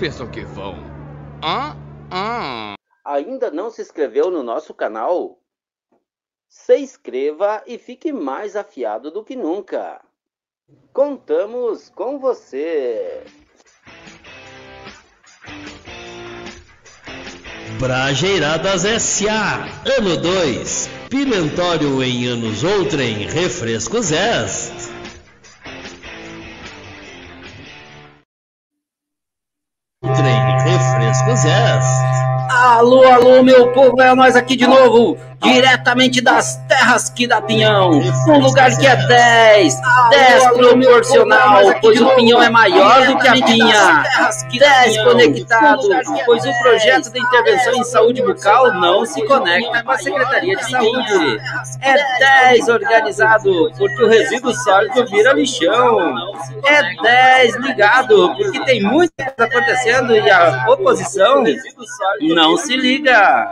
pensam que vão? Hã? Hã? Ainda não se inscreveu no nosso canal? Se inscreva e fique mais afiado do que nunca. Contamos com você. Brajeiradas S.A. Ano 2. Pimentório em anos outrem. Refrescos est. Refrescos est. Alô, alô, meu povo, é nós aqui de novo, diretamente das terras que dá pinhão, um lugar que é 10, 10 proporcional, pois o pinhão é maior do que a pinha, 10 conectado, pois o projeto de intervenção em saúde bucal não se conecta com a Secretaria de Saúde, é 10 organizado, porque o resíduo sólido vira lixão, é 10 ligado, porque tem muita coisa acontecendo e a oposição não se liga.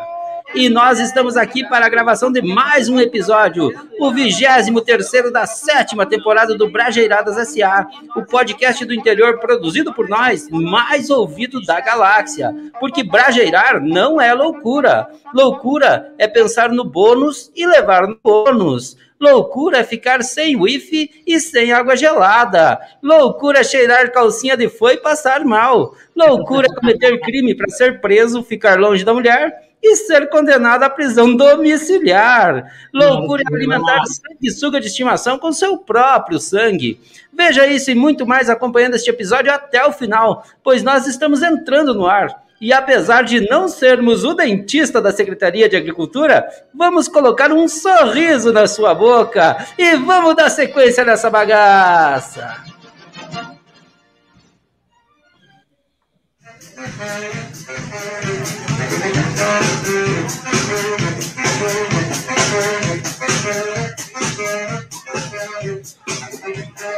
E nós estamos aqui para a gravação de mais um episódio, o 23 da sétima temporada do Brajeiradas SA, o podcast do interior produzido por nós, mais ouvido da galáxia. Porque brajeirar não é loucura. Loucura é pensar no bônus e levar no bônus. Loucura é ficar sem wifi e sem água gelada. Loucura é cheirar calcinha de foi e passar mal. Loucura é cometer crime para ser preso, ficar longe da mulher e ser condenado à prisão domiciliar. Loucura é alimentar sanguessuga de estimação com seu próprio sangue. Veja isso e muito mais acompanhando este episódio até o final, pois nós estamos entrando no ar. E apesar de não sermos o dentista da Secretaria de Agricultura, vamos colocar um sorriso na sua boca e vamos dar sequência nessa bagaça. Thank you.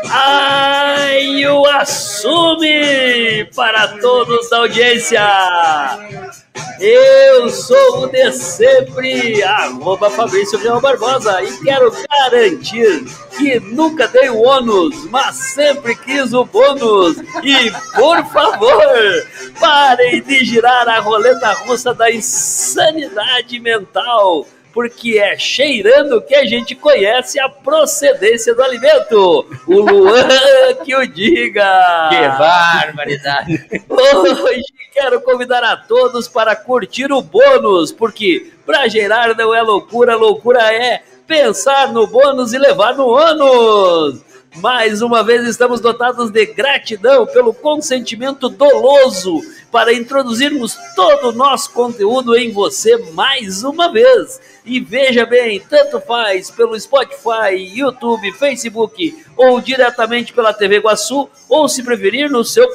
Ai, o assume para todos da audiência. Eu sou o de sempre, arroba Fabrício Leão Barbosa, e quero garantir que nunca dei o ônus, mas sempre quis o bônus. E, por favor, parem de girar a roleta russa da insanidade mental porque é cheirando que a gente conhece a procedência do alimento. O Luan que o diga. Que barbaridade. Hoje quero convidar a todos para curtir o bônus, porque pra gerar não é loucura, loucura é pensar no bônus e levar no ônus. Mais uma vez estamos dotados de gratidão pelo consentimento doloso para introduzirmos todo o nosso conteúdo em você mais uma vez. E veja bem, tanto faz pelo Spotify, YouTube, Facebook ou diretamente pela TV Iguaçu, ou se preferir no seu,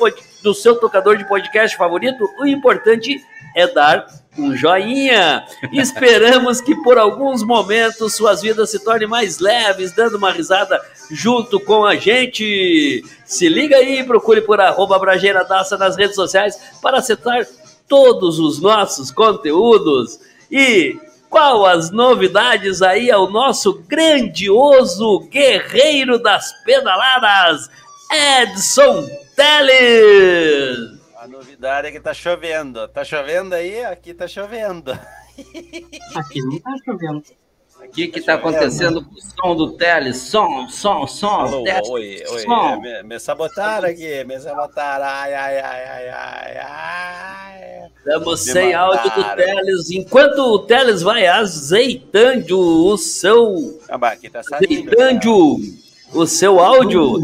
no seu tocador de podcast favorito, o importante é dar um joinha. Esperamos que por alguns momentos suas vidas se tornem mais leves, dando uma risada junto com a gente. Se liga aí, procure por arroba Daça nas redes sociais para acessar todos os nossos conteúdos. E qual as novidades aí ao nosso grandioso guerreiro das pedaladas, Edson Teles? A novidade é que tá chovendo. Tá chovendo aí? Aqui tá chovendo. Aqui não tá chovendo. O que que tá acontecendo com o som do Teles? Som, som, som. Alô, oi, oi. som. é, Me, me sabotaram aqui, me sabotaram. Ai, ai, ai, ai, ai, ai. Estamos Me sem áudio do mataram. Teles. Enquanto o Teles vai azeitando o seu Ah, aqui tá saindo. azeitando o seu áudio,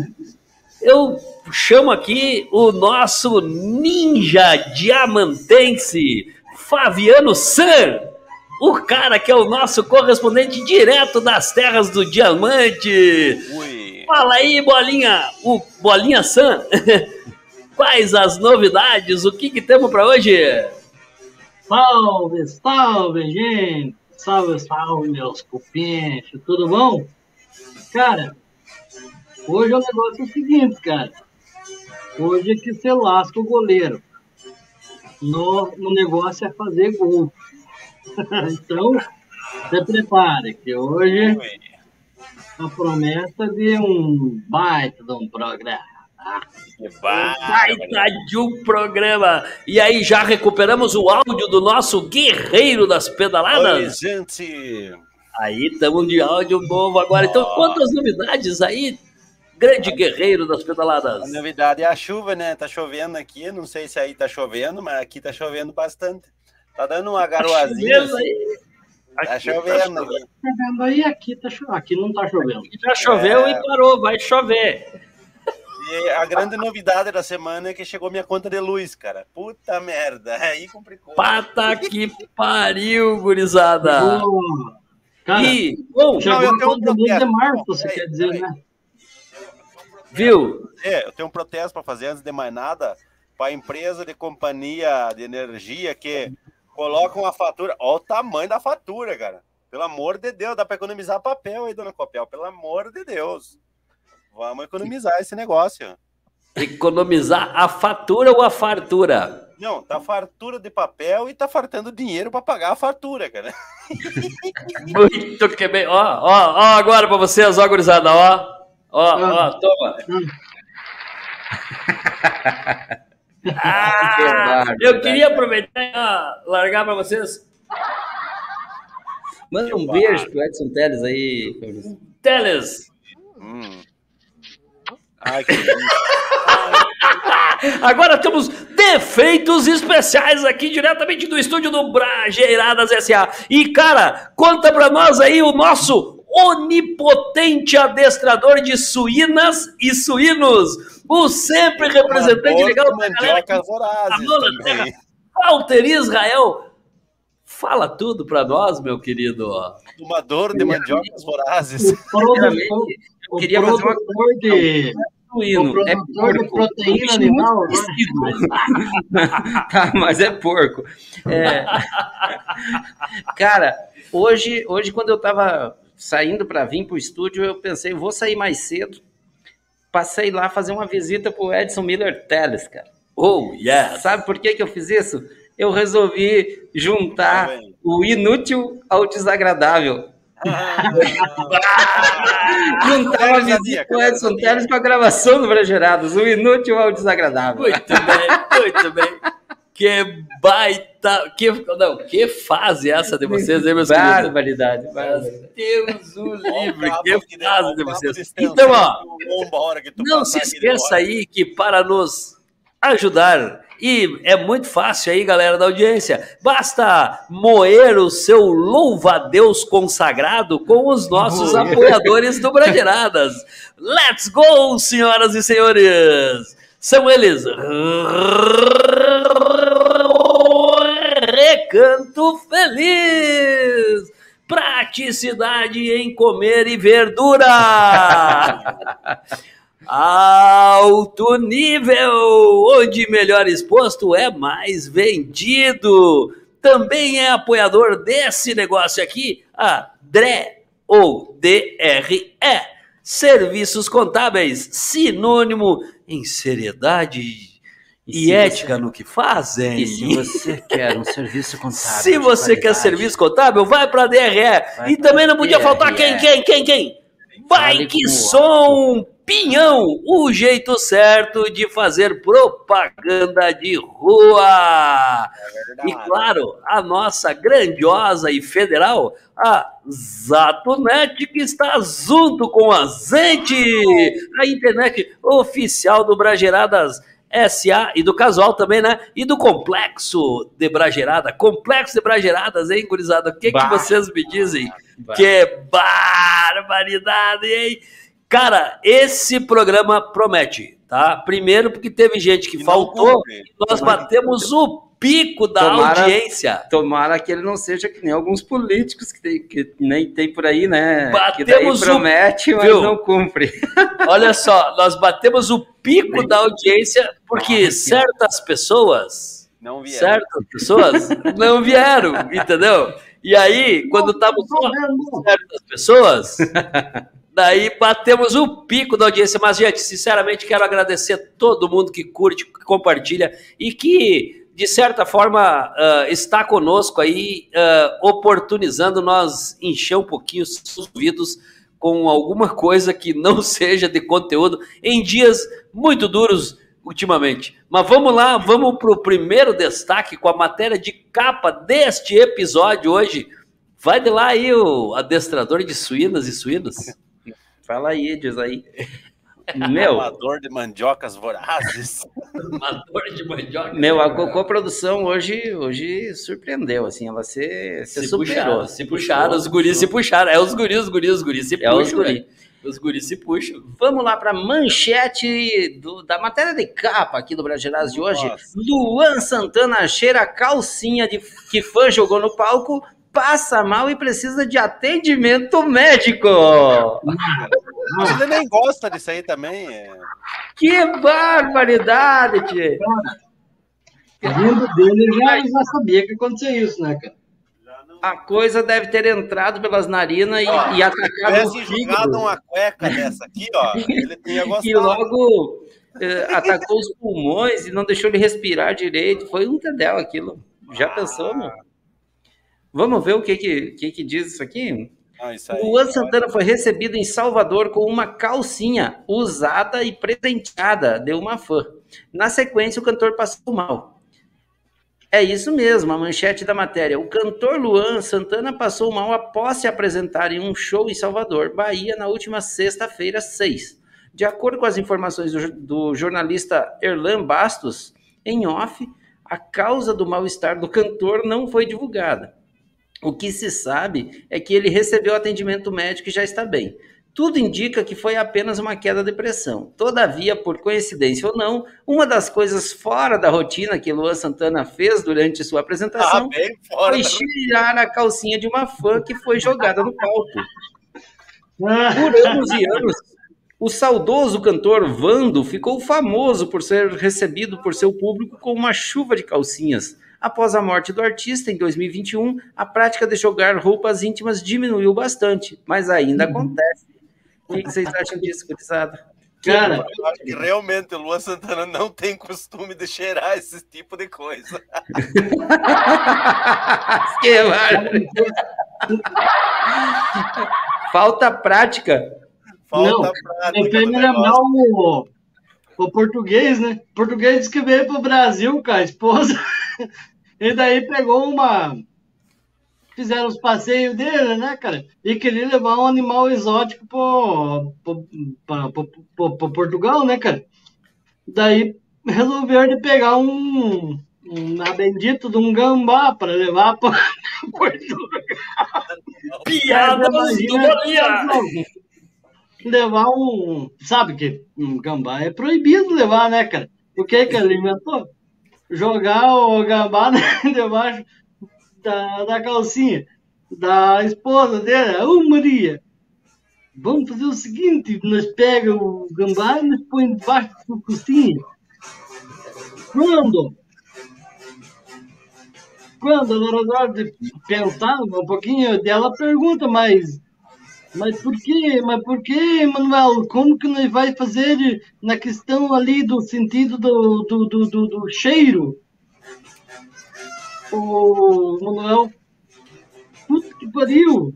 eu chamo aqui o nosso ninja diamantense, Fabiano San, o cara que é o nosso correspondente direto das terras do diamante. Ui. Fala aí, Bolinha, o Bolinha San. Quais as novidades? O que que temos para hoje? Salve, salve, gente! Salve, salve, meus cupinchos, tudo bom? Cara, hoje o negócio é o seguinte, cara. Hoje é que você lasca o goleiro. No, no negócio é fazer gol. então, se prepare, que hoje a promessa de um baita de um programa. Barba. Baita de um programa. E aí, já recuperamos o áudio do nosso guerreiro das Oi, pedaladas? gente. Aí, estamos de áudio novo agora. Então, quantas novidades aí, grande guerreiro das A pedaladas? novidade é a chuva, né? Tá chovendo aqui, não sei se aí tá chovendo, mas aqui tá chovendo bastante. Tá dando uma garoazinha. Chovendo aí. Tá Aqui chovendo aqui. Chovendo aí, aqui, tá cho... aqui não tá chovendo. Já choveu É. e parou, vai chover. E a grande novidade da semana é que chegou minha conta de luz, cara. Puta merda. Aí complicou. Pata que pariu, gurizada. Cara, E, bom, chegou eu a tenho um conta do mês de março, você quer dizer, né? Viu? É, eu tenho um protesto para fazer antes de mais nada para a empresa de companhia de energia que colocam a fatura. Olha o tamanho da fatura, cara. Pelo amor de Deus, dá para economizar papel aí, dona Copel. Pelo amor de Deus. Vamos economizar esse negócio. Economizar a fatura ou a fartura? Não, tá fartura de papel e tá fartando dinheiro para pagar a fartura, cara. Muito que bem. Ó, ó, ó, agora pra vocês, ó, gurizada, ó. Ó, ó, toma. Ah, eu queria aproveitar e largar pra vocês. Manda um beijo pro Edson Teles aí, Fabrício. Teles. Hum. Ai, que. Agora temos defeitos especiais aqui diretamente do estúdio do Brajeiradas SA. E cara, conta pra nós aí o nosso onipotente adestrador de suínas e suínos, o sempre representante legal da galera vorazes. Walter Israel. Fala tudo pra nós, meu querido. Fumador de mandiocas vorazes. O produtor, eu o queria fazer uma produtor de, o suíno. É produtor de porco. proteína animal, né? parecido. tá, mas é porco. É. Cara, hoje, hoje quando eu tava saindo para vir pro estúdio, eu pensei, vou sair mais cedo. Passei lá fazer uma visita pro Edson Miller Teles, cara. Oh, yes. Sabe por que, que eu fiz isso? Eu resolvi juntar bem. o inútil ao desagradável. Juntar uma Teles visita o cara, Edson. Teles com a gravação do Bragerados, o inútil ao desagradável. Muito bem, muito bem. Que baita. Que, não, que fase é essa de vocês, hein, meus queridos? Barbaridade, barbaridade. Deus o livre, que fase de vocês. Então, ó, tu não se esqueça aí que para nos ajudar, e é muito fácil aí, galera da audiência, basta moer o seu louva-a-Deus consagrado com os nossos apoiadores do Brageradas. Let's go, senhoras e senhores! São eles Recanto Feliz! Praticidade em comer e verdura! Alto nível, onde melhor exposto é mais vendido. Também é apoiador desse negócio aqui, a DRE ou DRE, Serviços Contábeis, sinônimo em seriedade e, se ética no que fazem. E se você quer um serviço contábil? Se você quer serviço contábil, vai para a DRE. Vai e também não podia DRE. faltar quem, quem, quem, quem? Vai Fale que som, pinhão, o jeito certo de fazer propaganda de rua. E claro, a nossa grandiosa e federal, a Zatonet, que está junto com a gente, a internet oficial do Brageradas SA e do Casual também, né? E do Complexo de Bragerada. Complexo de Brageradas, hein, gurizada? O que, que vocês me dizem? Bah. Que barbaridade, hein? Cara, esse programa promete, tá? Primeiro porque teve gente que E faltou, cumpre. nós batemos o pico da Tomara- audiência. Tomara que ele não seja que nem alguns políticos que, tem, que nem tem por aí, né? que Batemos o- promete, mas Viu? não cumpre. Olha só, nós batemos o pico da audiência porque Ai, certas pessoas, Não vieram. certas pessoas não vieram, entendeu? E aí, quando estavam só certas pessoas, daí batemos o pico da audiência. Mas, gente, sinceramente, quero agradecer todo mundo que curte, que compartilha e que de certa forma, uh, está conosco aí, uh, oportunizando nós encher um pouquinho os ouvidos com alguma coisa que não seja de conteúdo em dias muito duros ultimamente. Mas vamos lá, vamos para o primeiro destaque com a matéria de capa deste episódio hoje. Vai de lá aí o adestrador de suínas e suínos. Fala aí, diz aí. Meu. Amador de mandiocas vorazes. Amador de mandioca. Meu, a coprodução hoje, hoje surpreendeu, assim, ela se, se, Se superou. puxaram, se puxaram, os guris se puxaram. É os guris, os guris, os guris se É os puxam. guri. velho. Os guris se puxam. Vamos lá para manchete do- da matéria de capa aqui do Brasileiras de hoje. Nossa. Luan Santana cheira a calcinha de que fã jogou no palco, passa mal e precisa de atendimento médico. Ele nem gosta disso aí também. é. Que barbaridade, tchê. Vindo dele, já, já sabia que acontecia isso, né, cara? A coisa deve ter entrado pelas narinas e, Ó, e atacado fígado. jogado uma cueca dessa aqui, ó, ele tinha gostado. E logo eh, atacou os pulmões e não deixou ele respirar direito. Foi um tedel aquilo. Já pensou, meu? Vamos ver o que que, que, que diz isso aqui? Ah, isso aí. Luan Santana foi recebido em Salvador com uma calcinha usada e presenteada de uma fã. Na sequência, o cantor passou mal. É isso mesmo, a manchete da matéria. O cantor Luan Santana passou mal após se apresentar em um show em Salvador, Bahia, na última sexta-feira, 6. De acordo com as informações do, do jornalista Erlan Bastos, em off, a causa do mal-estar do cantor não foi divulgada. O que se sabe é que ele recebeu atendimento médico e já está bem. Tudo indica que foi apenas uma queda de pressão. Todavia, por coincidência ou não, uma das coisas fora da rotina que Luan Santana fez durante sua Ah, apresentação fora. foi tirar a calcinha de uma fã que foi jogada no palco. Ah, Por anos e anos, o saudoso cantor Vando ficou famoso por ser recebido por seu público com uma chuva de calcinhas. Após a morte do artista em 2021, a prática de jogar roupas íntimas diminuiu bastante, mas ainda acontece. O que vocês acham disso, gurizada? cara, Eu acho que realmente o Luan Santana não tem costume de cheirar esse tipo de coisa. que. Falta prática. Falta Não, prática eu negócio. o, o português, né? O português disse que veio pro Brasil com a esposa. E daí pegou uma. Fizeram os passeios dele, né, cara? E queria levar um animal exótico pro, pro, pro- pro- pro Portugal, né, cara? Daí resolveram de pegar um. um na bendito de um gambá para levar para Portugal. Piadas do Bolinha! levar um. Sabe que um gambá é proibido levar, né, cara? O que que ele inventou? Jogar o gambá debaixo da, da calcinha da esposa dele, ô Maria. Vamos fazer o seguinte: nós pegamos o gambá e nós põe debaixo da calcinha. Quando? Quando na hora de pensar um pouquinho, ela pergunta, mas mas por quê? Mas por quê, Manuel? Como que nós vai fazer na questão ali do sentido do, do, do, do, do cheiro? O Manuel, puta que pariu!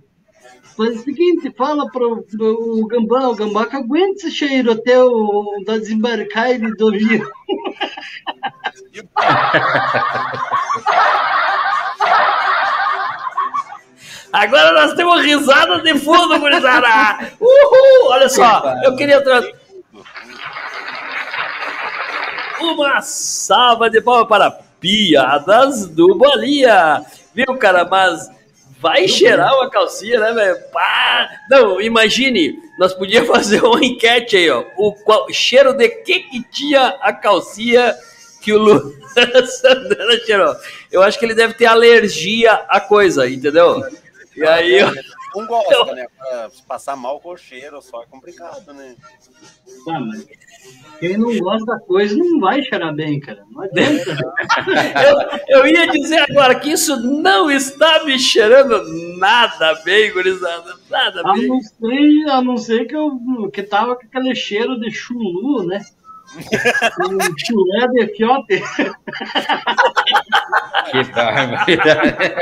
Faz o seguinte, fala pro, pro o Gambá, o Gambá que aguenta esse cheiro até o da desembarcar ele do avião. Agora nós temos risada de fundo, gurizada! Uhul! Olha só, eu queria trazer uma salva de palmas para piadas do Bolinha. Viu, cara? Mas vai cheirar uma calcinha, né, velho? Não, imagine, nós podíamos fazer uma enquete aí, ó. O qual, cheiro de que que tinha a calcinha que o Lu Santana cheirou? Eu acho que ele deve ter alergia à coisa, entendeu? E aí, eu- Não gosta, né? Pra Passar mal com o cheiro só é complicado, né? Ah, mas quem não gosta da coisa não vai cheirar bem, cara. Não adianta. eu, eu ia dizer agora que isso não está me cheirando nada bem, gurizada. Nada A bem. não ser, a não ser que, eu, que tava com aquele cheiro de chulu, né? Um chulé de fiote. Que barbaridade.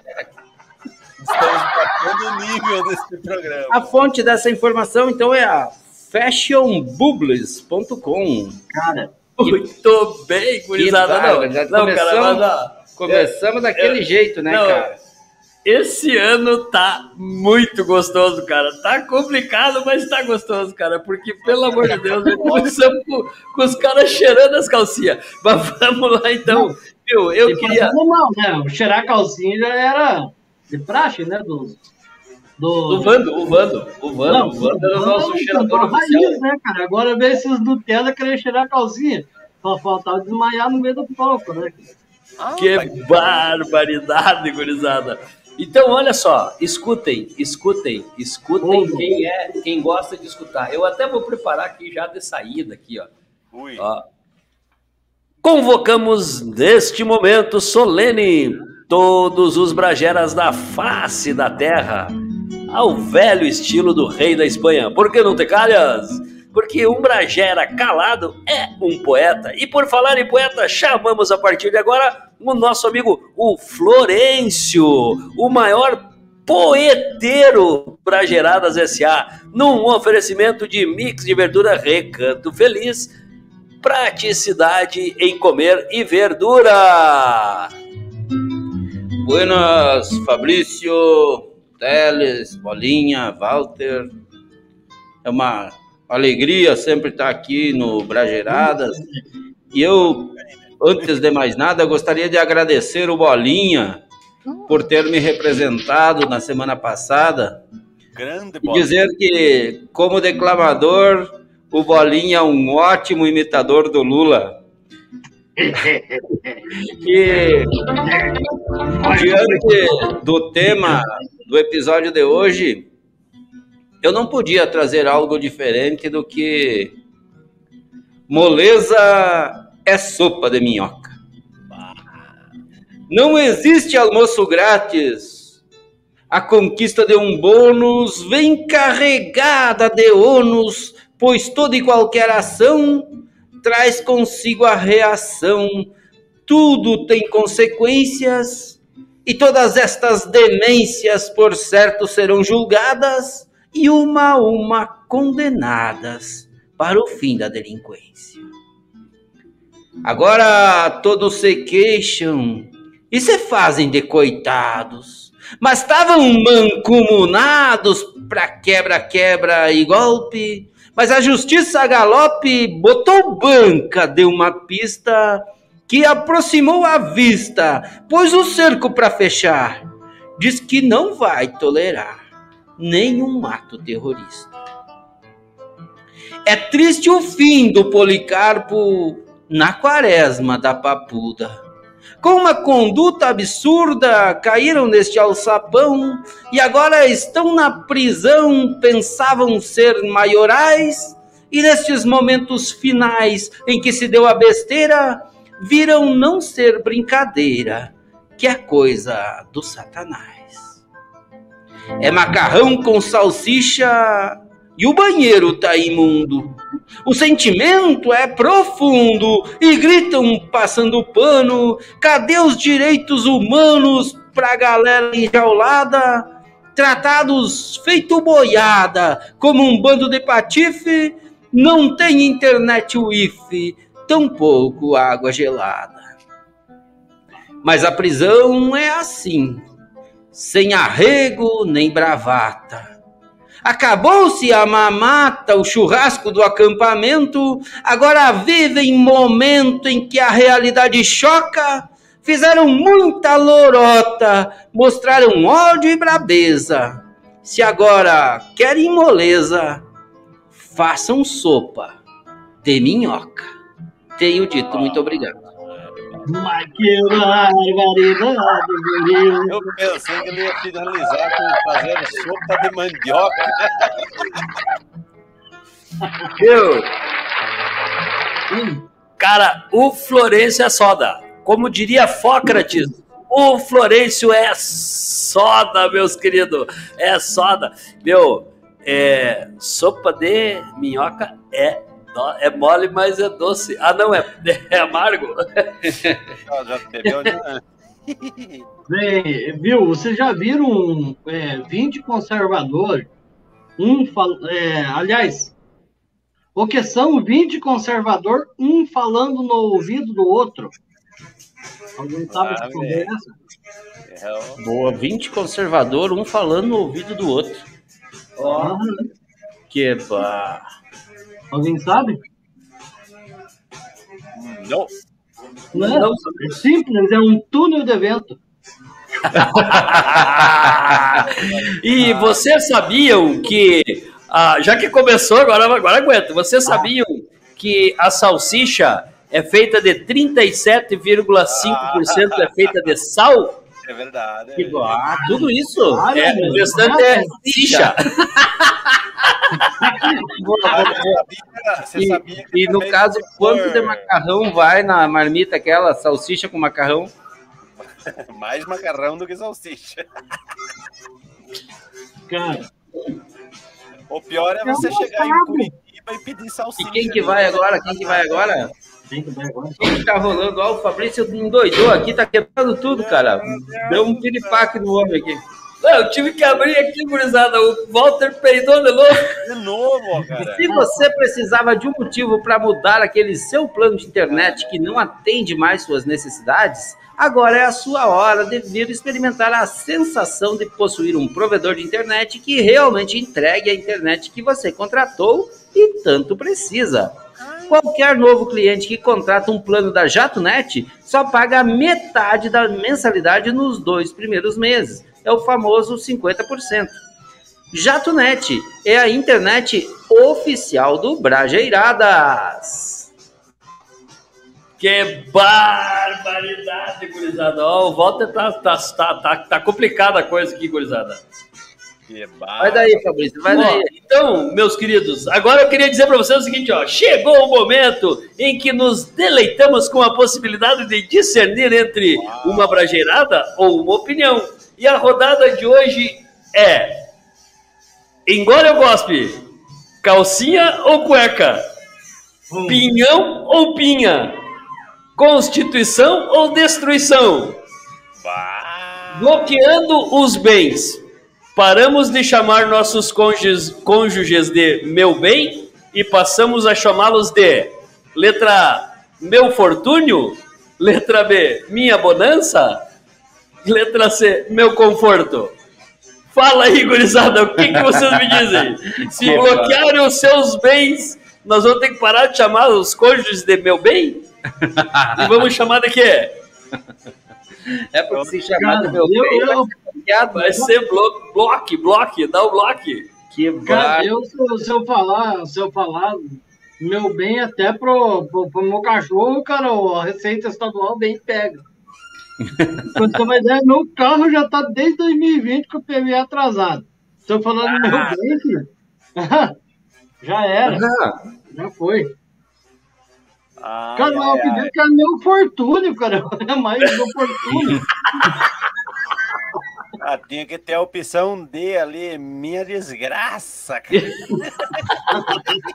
Estamos batendo o nível desse programa. A fonte dessa informação, então, é a fashionbubbles.com. Cara, Muito bem, gurizada. Não, não, cara, Começamos- mas, ó, Começamos daquele eu- jeito, né, não, cara? Esse ano tá muito gostoso, cara. Tá complicado, mas tá gostoso, cara. Porque, pelo amor de Deus, nós começamos com, com os caras cheirando as calcinhas. Mas vamos lá, então. Viu, eu se queria. mal, né? Cheirar a calcinha já era de praxe, né? Do, do... O Vando, o Vando, o Vando, Não, o Vando era o nosso cheirador oficial. raiz, né, cara? Agora vê esses Nutella querendo cheirar a calcinha. Só faltava desmaiar no meio do palco, né? Ah, Que vai- barbaridade, gurizada. Então, olha só, escutem, escutem, escutem quem é, quem gosta de escutar. Eu até vou preparar aqui já de saída aqui, ó. Ui. Ó. Convocamos neste momento solene todos os brageras da face da terra ao velho estilo do rei da Espanha. Por que não te calhas? Porque um bragera calado é um poeta. E por falar em poeta, chamamos a partir de agora o nosso amigo o Florencio, o maior poeteiro Brageradas S.A., num oferecimento de mix de verdura Recanto Feliz, praticidade em comer e verdura. Buenas, Fabrício, Teles, Bolinha, Walter. É uma alegria sempre estar aqui no Brageradas. E eu, antes de mais nada, gostaria de agradecer o Bolinha por ter me representado na semana passada Grande e bola. dizer que, como declamador, o Bolinha é um ótimo imitador do Lula. E diante do tema do episódio de hoje, eu não podia trazer algo diferente do que moleza é sopa de minhoca. Não existe almoço grátis. A conquista de um bônus vem carregada de ônus, pois toda e qualquer ação traz consigo a reação. Tudo tem consequências, e todas estas demências, por certo, serão julgadas e uma a uma condenadas para o fim da delinquência. Agora todos se queixam e se fazem de coitados, mas estavam mancomunados para quebra-quebra e golpe. Mas a justiça a galope botou banca de uma pista que aproximou a vista, pôs o cerco para fechar. Diz que não vai tolerar nenhum ato terrorista. É triste o fim do Policarpo na quaresma da Papuda. Com uma conduta absurda, caíram neste alçapão e agora estão na prisão, pensavam ser maiorais, e nestes momentos finais em que se deu a besteira, viram não ser brincadeira, que é coisa do Satanás. É macarrão com salsicha e o banheiro tá imundo. O sentimento é profundo e gritam passando pano: cadê os direitos humanos pra galera enjaulada? Tratados feito boiada, como um bando de patife, não tem internet wifi, tampouco água gelada. Mas a prisão é assim, sem arrego nem bravata. Acabou-se a mamata, o churrasco do acampamento, agora vivem momento em que a realidade choca, fizeram muita lorota, mostraram ódio e brabeza. Se agora querem moleza, façam sopa de minhoca. Tenho dito, muito obrigado. Mas que barbaridade, menino. Eu pensei que ele ia finalizar com fazendo sopa de mandioca. Viu? Hum, Cara, o Florencio é soda. Como diria Fócrates, o Florencio é soda, meus queridos. É soda. Meu, é, sopa de minhoca é É mole, mas é doce. Ah, não, é, é amargo. Já, já bebeu, né? Bem, viu? Vocês já viram é, 20 conservadores? Um fal... é, aliás, o que são 20 conservador, um falando no ouvido do outro? Alguém sabe Ah, responder velho. essa? É Boa, 20 conservador, um falando no ouvido do outro. Ah, Que bah. Alguém sabe? Não. Não, é? é simples, é um túnel de evento. e vocês sabiam que, ah, já que começou, agora, agora aguenta. Vocês sabiam que a salsicha é feita de 37,5% é feita de sal? É verdade. é Que verdade. bah. Tudo isso? Olha, É, o restante é. Você E, e no caso, quanto de macarrão vai na marmita aquela salsicha com macarrão? Mais macarrão do que salsicha. Cara, O pior é você chegar em. Curitiba e pedir salsicha. E quem que vai agora? Quem que vai agora? Tem que ver agora. Quem que tá rolando? Ó, o Fabrício endoidou aqui, tá quebrando tudo, cara. Deu um piripaque no homem aqui. Não, eu tive que abrir aqui, gurizada. O Walter peidou de novo. De novo, cara. Se você precisava de um motivo para mudar aquele seu plano de internet que não atende mais suas necessidades, agora é a sua hora de vir experimentar a sensação de possuir um provedor de internet que realmente entregue a internet que você contratou e tanto precisa. Qualquer novo cliente que contrata um plano da JatoNet só paga metade da mensalidade nos dois primeiros meses. É o famoso 50%. JatoNet é a internet oficial do Brajeiradas. Que barbaridade, gurizada. Ó, o Walter tá, tá, tá, tá, tá complicada a coisa aqui, gurizada. Que Vai daí, Fabrício, vai daí. então, meus queridos, agora eu queria dizer para vocês o seguinte, ó, chegou o momento em que nos deleitamos com a possibilidade de discernir entre uma brajeirada ou uma opinião. E a rodada de hoje é engole ou gospe? Calcinha ou cueca? Hum. Pinhão ou pinha? Constituição ou destruição? Bah. Bloqueando os bens. Paramos de chamar nossos cônjuges, cônjuges de meu bem e passamos a chamá-los de letra A, meu fortúnio, letra B, minha bonança, letra C, meu conforto. Fala aí, gurizada, o que, que vocês me dizem? Se bloquearem os seus bens, nós vamos ter que parar de chamar os cônjuges de meu bem? E vamos chamar de quê? É porque se chamar meu eu- bem, vai eu- ser bloqueado. Vai ser blo bloque, bloque, dá o bloque. Que Cara, eu, se, eu- falar, se eu falar meu bem até pro, pro, pro meu cachorro, cara, a Receita Estadual bem pega. Quando você vai ver, meu carro já tá desde 2020 com o PV atrasado. Se eu falar do meu bem, filho, já era, Ah, já foi. Ai, Cara, ai, eu pedi ai. que é meu fortúnio, cara. É mais do fortúnio. Ah, tinha que ter a opção D ali, minha desgraça, cara.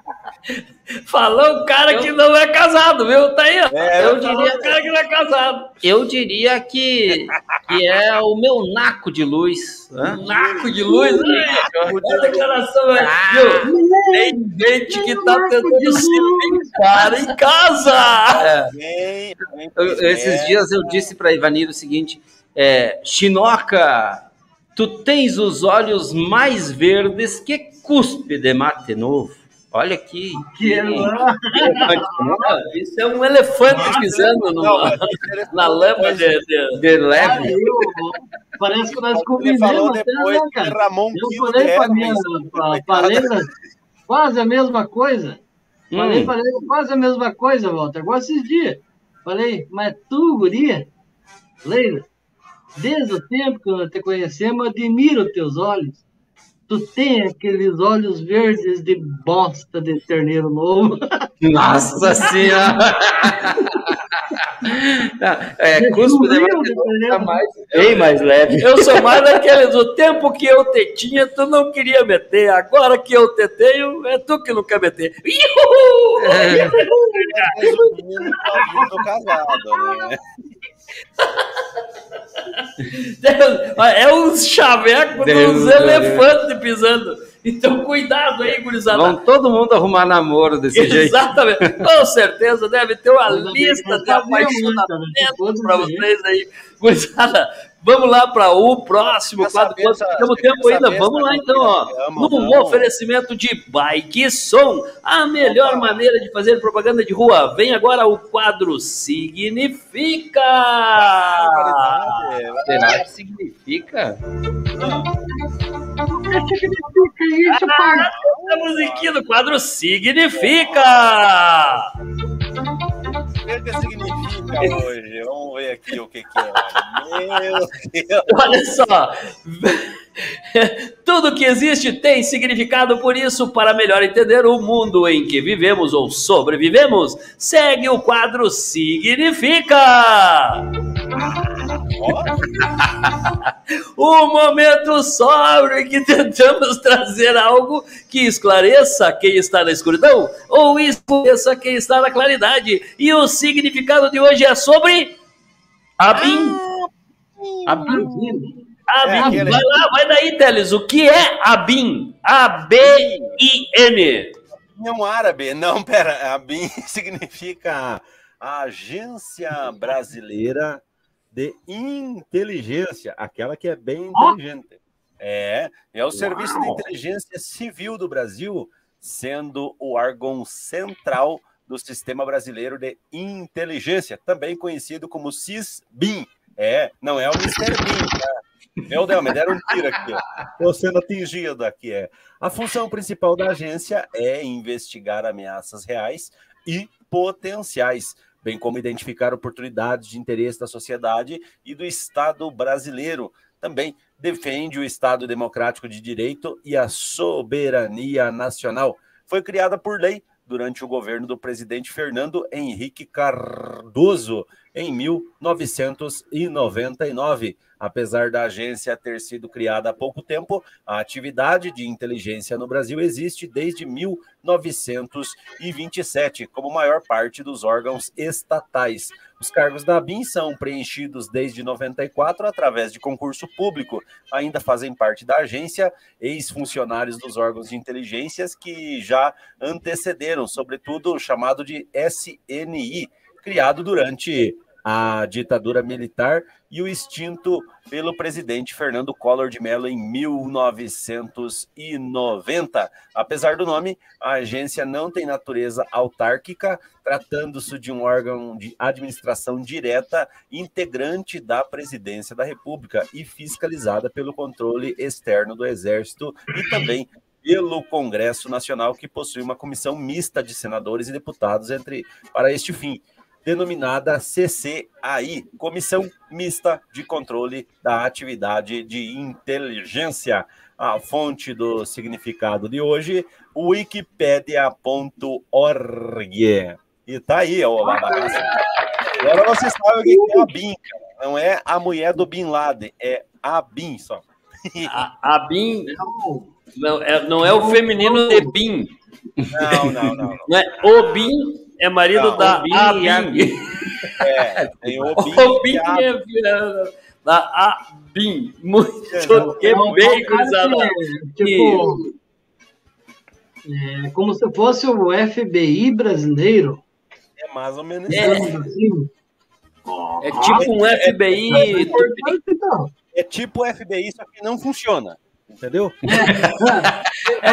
Falou o cara que não é casado, viu? Tá aí, ó. É, eu eu diria o cara que não é casado. eu diria que, que é o meu naco de luz. hã? Naco de luz, né? Olha a declaração aí, Ah. viu? Tem gente que tá tentando se limpar em casa. Vem, Eu- eu- esses é. dias eu disse para Ivanir o seguinte: é, Chinoca, tu tens os olhos mais verdes que cuspe de mate novo. Olha aqui. Que é lá. Isso é um elefante pisando na lama de, de- De Ah, leve. eu- parece que nós combinamos até, depois né, que cara? um Eu falei pra minha Leila quase a mesma coisa. Falei Hum. pra Leila quase a mesma coisa, Walter. Agora esses dias. Falei, mas tu, guria, Leila, desde o tempo que nós te conhecemos, eu admiro teus olhos. tu tem aqueles olhos verdes de bosta de terneiro novo. Nossa senhora! é, cuspe de tá mais, bem mais leve. Eu sou mais daqueles, o tempo que eu te tinha, tu não queria meter. Agora que eu te tenho, é tu que não quer meter. Iuhu! É. Eu tô casado, né? É uns chavecos dos elefantes pisando. Então, cuidado aí, gurizada. Vão todo mundo arrumar namoro desse jeito. Exatamente. Com certeza deve ter uma lista de muito, apaixonamento né? para vocês aí. Gurizada, vamos lá para o próximo Quer quadro. Quanto essa- temos tempo ainda? Vamos lá então, ó. amo, No não? oferecimento de Bike Som, a melhor maneira de fazer propaganda de rua. Vem agora o quadro Significa. Qualidade, Será que significa? O que significa isso, pai? A musiquinha do quadro Significa. O que, que significa hoje? Vamos ver aqui o que, que é. Meu Deus. Olha só. Tudo que existe tem significado, por isso, para melhor entender o mundo em que vivemos ou sobrevivemos, segue o quadro Significa. O momento sóbrio em que tentamos trazer algo que esclareça quem está na escuridão ou esclareça quem está na claridade. E o significado de hoje é sobre Abin. Abin. Abin. É aquele- Vai lá, vai daí, Teles. O que é Abin? A-B-I-N. é um árabe. Não, pera. A BIM significa Agência Brasileira de Inteligência. Aquela que é bem inteligente. É, é o Serviço de Inteligência Civil do Brasil, sendo o órgão central do Sistema Brasileiro de Inteligência, também conhecido como SISBIM. É, não é o Ministério BIM, tá? Meu Deus, me deram um tiro aqui. Estou sendo atingido aqui. É. A função principal da agência é investigar ameaças reais e potenciais, bem como identificar oportunidades de interesse da sociedade e do Estado brasileiro. Também defende o Estado democrático de direito e a soberania nacional. Foi criada por lei durante o governo do presidente Fernando Henrique Cardoso em 1999. Apesar da agência ter sido criada há pouco tempo, a atividade de inteligência no Brasil existe desde 1927, como maior parte dos órgãos estatais. Os cargos da BIM são preenchidos desde 94 através de concurso público. Ainda fazem parte da agência ex-funcionários dos órgãos de inteligências que já antecederam, sobretudo o chamado de SNI, criado durante a ditadura militar e o extinto pelo presidente Fernando Collor de Mello em 1990. Apesar do nome, a agência não tem natureza autárquica, tratando-se de um órgão de administração direta, integrante da presidência da República e fiscalizada pelo controle externo do Exército e também pelo Congresso Nacional, que possui uma comissão mista de senadores e deputados entre para este fim denominada CCAI, Comissão Mista de Controle da Atividade de Inteligência. A fonte do significado de hoje, wikipedia.org. E tá aí, ó, a bagaça. Agora você sabe o que é a BIM, cara. Não é a mulher do Bin Laden, é a BIM só. A, a Bin não é, não é o feminino de Bin. Não, não, não. não. Não é o Bin, é marido Não, da Abin. É, tem o BIM. O Bin e a é é da Abin. Muito Não, que um bem, é, tipo, é, como se fosse o FBI brasileiro. É mais ou menos É. isso. Assim. É tipo um FBI. Importante, então. É tipo o FBI, só que não funciona. Entendeu? É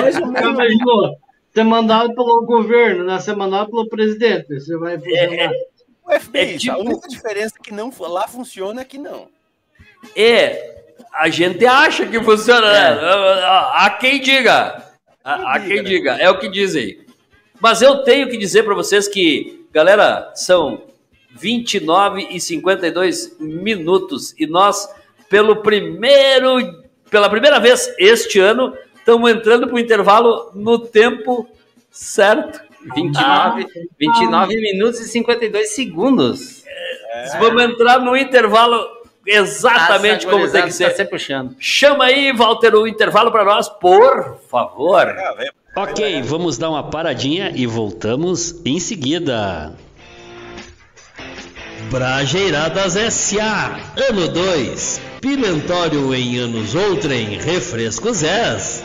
Você? Ser mandado pelo governo, né? Ser mandado pelo presidente. Você vai funcionar. O FBI, É tipo- a única diferença é que não, lá funciona é que não. É, a gente acha que funciona, né? Há quem diga. Há, há quem diga, é o que dizem. Mas eu tenho que dizer para vocês que, galera, são 29 e 52 minutos e nós, pelo primeiro, pela primeira vez este ano, Estamos entrando para o intervalo no tempo certo. 29, 29 minutos e 52 segundos. É. Vamos entrar no intervalo exatamente como tem que ser. Tá puxando. Chama aí, Walter, o intervalo para nós, por favor. Ok, vamos dar uma paradinha e voltamos em seguida. Brajeiradas S.A. Ano 2. Pimentório em anos outrem. Refrescos S.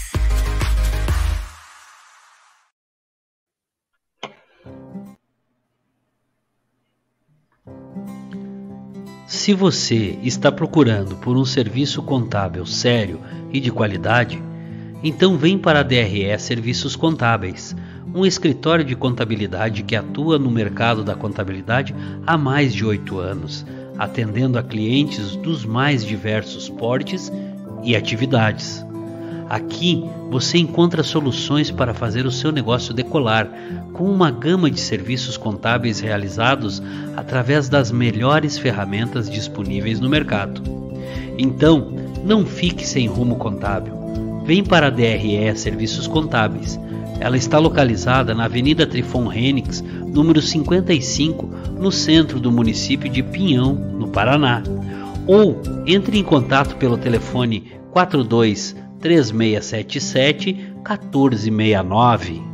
Se você está procurando por um serviço contábil sério e de qualidade, então vem para a DRE Serviços Contábeis, um escritório de contabilidade que atua no mercado da contabilidade há mais de oito anos, atendendo a clientes dos mais diversos portes e atividades. Aqui você encontra soluções para fazer o seu negócio decolar, com uma gama de serviços contábeis realizados através das melhores ferramentas disponíveis no mercado. Então, não fique sem rumo contábil. Vem para a DRE Serviços Contábeis. Ela está localizada na Avenida Trifon Renix, número 55, no centro do município de Pinhão, no Paraná. Ou entre em contato pelo telefone 42 3677 1469.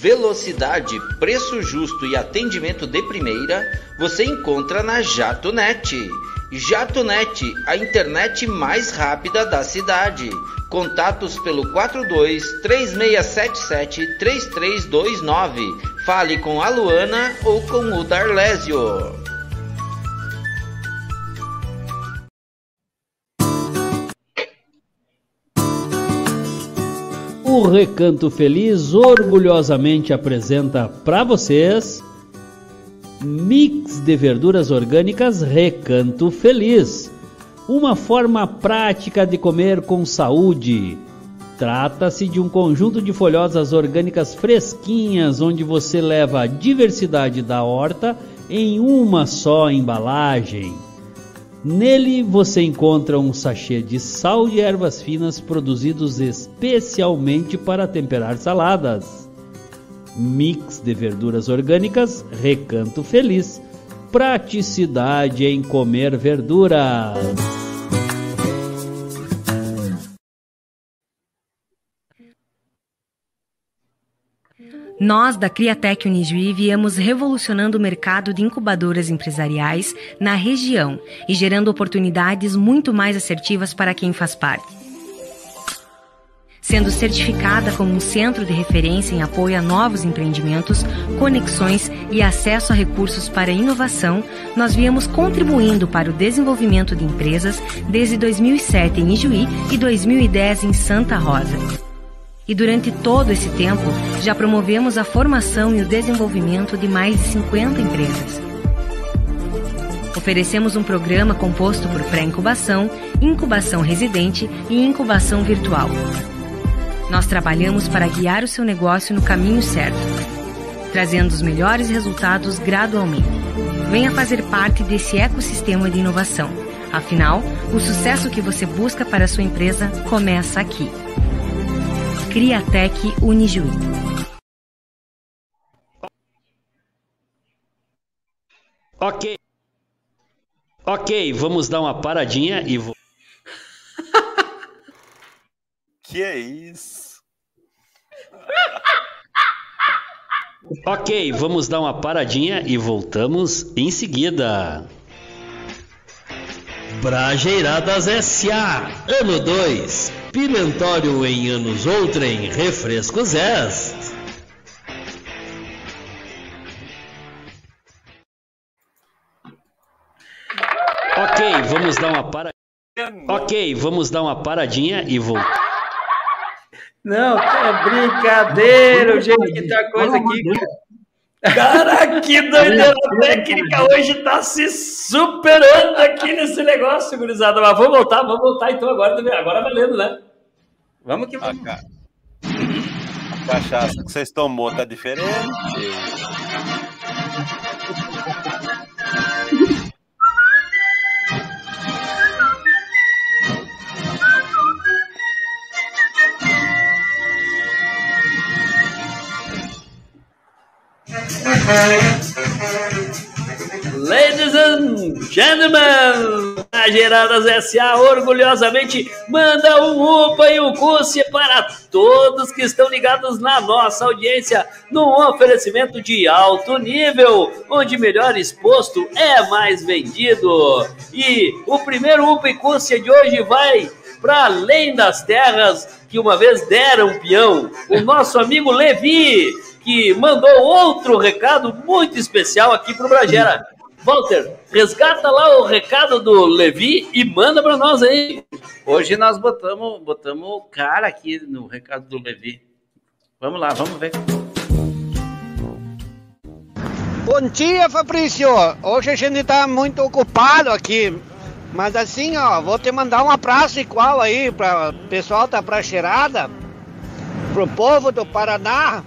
Velocidade, preço justo e atendimento de primeira você encontra na JatoNet. JatoNet, a internet mais rápida da cidade. Contatos pelo 42 3677 3329. Fale com a Luana ou com o Darlésio. O Recanto Feliz orgulhosamente apresenta para vocês Mix de verduras orgânicas Recanto Feliz uma forma prática de comer com saúde. Trata-se de um conjunto de folhosas orgânicas fresquinhas, onde você leva a diversidade da horta em uma só embalagem. Nele você encontra um sachê de sal de ervas finas produzidos especialmente para temperar saladas. Mix de verduras orgânicas Recanto Feliz. Praticidade em comer verduras. Nós, da Criatec Unijuí, viemos revolucionando o mercado de incubadoras empresariais na região e gerando oportunidades muito mais assertivas para quem faz parte. Sendo certificada como um centro de referência em apoio a novos empreendimentos, conexões e acesso a recursos para inovação, nós viemos contribuindo para o desenvolvimento de empresas desde 2007 em Ijuí e 2010 em Santa Rosa e durante todo esse tempo já promovemos a formação e o desenvolvimento de mais de 50 empresas. Oferecemos um programa composto por pré-incubação, incubação residente e incubação virtual. Nós trabalhamos para guiar o seu negócio no caminho certo, trazendo os melhores resultados gradualmente. Venha fazer parte desse ecossistema de inovação. Afinal, o sucesso que você busca para a sua empresa começa aqui. Criatec Unijuí. Ok. Ok, vamos dar uma paradinha e vou. Que é isso? Ok, vamos dar uma paradinha e voltamos em seguida. Brajeiradas S.A. Ano 2. Pimentório em anos outrem. Refrescos S. Ok, vamos dar uma para. Ok, vamos dar uma paradinha e voltar. Não, é brincadeira o jeito que tá a coisa aqui. Cara, que doideira técnica hoje tá se superando aqui nesse negócio, gurizada. Mas vamos voltar, vamos voltar então agora, agora valendo, né? Vamos que vamos. ca- a cachaça que vocês tomou tá diferente. Ladies and gentlemen, a Geradas S.A. orgulhosamente manda um UPA e um CUSE para todos que estão ligados na nossa audiência num oferecimento de alto nível, onde melhor exposto é mais vendido. E o primeiro UPA e CUSE de hoje vai para além das terras que uma vez deram peão, o nosso amigo Levi, que mandou outro recado muito especial aqui para o Bragera. Walter, resgata lá o recado do Levi e manda para nós aí. Hoje nós botamos, botamos o cara aqui no recado do Levi. Vamos lá, vamos ver. Bom dia, Fabrício. Hoje a gente tá muito ocupado aqui. Mas assim, ó, vou te mandar um abraço igual aí para pessoal da Pracheirada, pro povo do Paraná.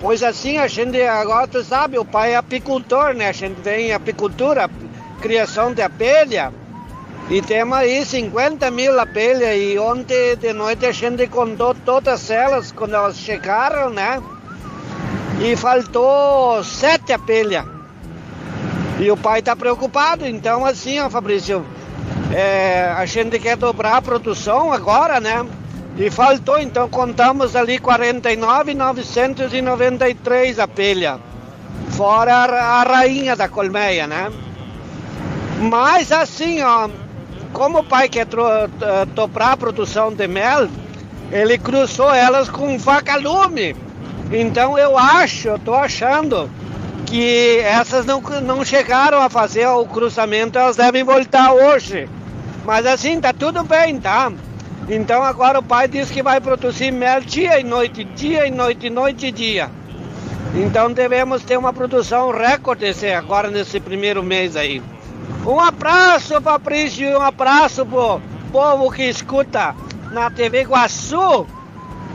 Pois assim, a gente agora, tu sabe, o pai é apicultor, né? A gente tem em apicultura, criação de abelha. E temos aí 50 mil abelhas. E ontem de noite a gente contou todas elas quando elas chegaram, né? E faltou sete abelhas. E o pai está preocupado. Então, assim, ó, Fabrício, é, a gente quer dobrar a produção agora, né? E faltou, então contamos ali 49,993 abelhas. Fora a, a rainha da colmeia, né? Mas assim, ó, como o pai quer dobrar a produção de mel, ele cruzou elas com vaca-lume. Então eu acho, eu tô achando que essas não, não chegaram a fazer o cruzamento, elas devem voltar hoje. Mas assim, tá tudo bem, tá? Então agora o pai diz que vai produzir mel dia e noite, dia e noite, noite e dia. Então devemos ter uma produção recorde agora nesse primeiro mês aí. Um abraço, Fabrício, e um abraço pro povo que escuta na TV Iguaçu,